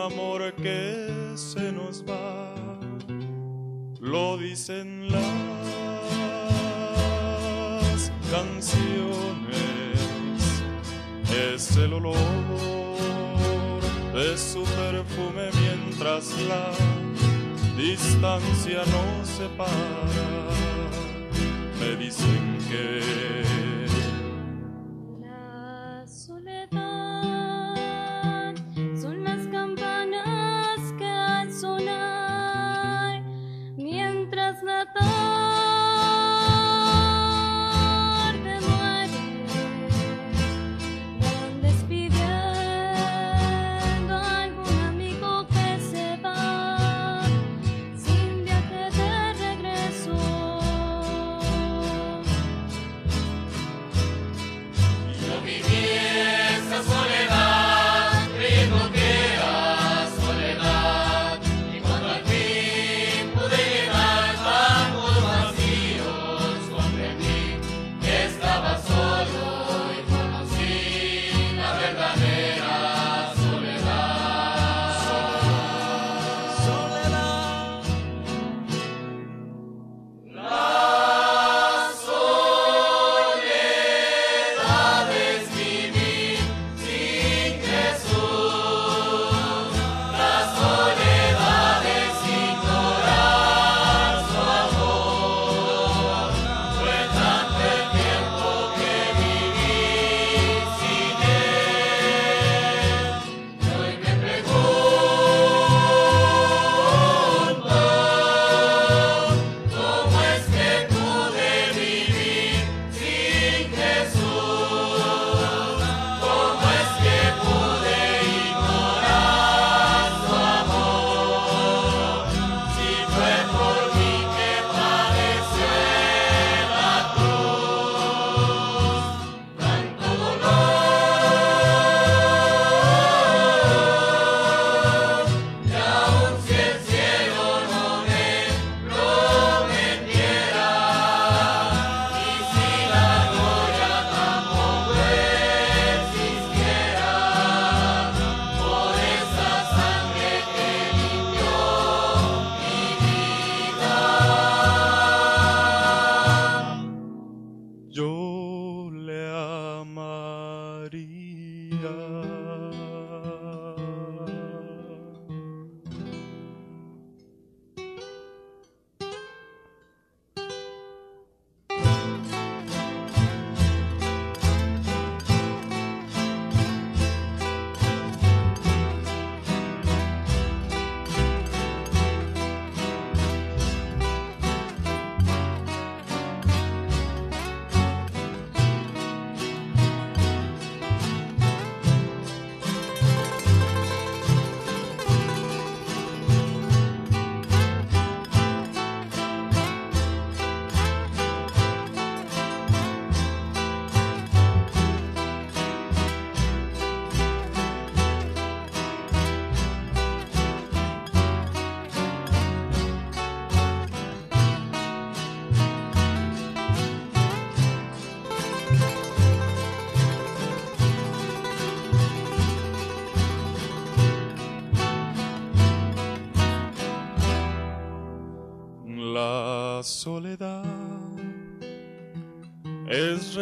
amor que se nos va, lo dicen las canciones, es el olor de su perfume mientras la distancia nos separa, me dicen que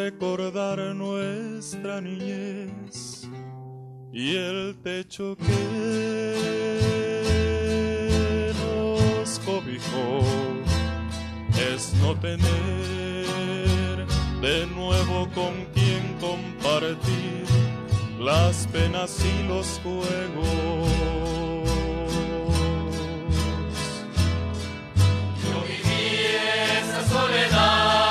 recordar nuestra niñez y el techo que nos cobijó es no tener de nuevo con quien compartir las penas y los juegos. soledad.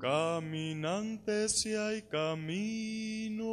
Caminante si hay camino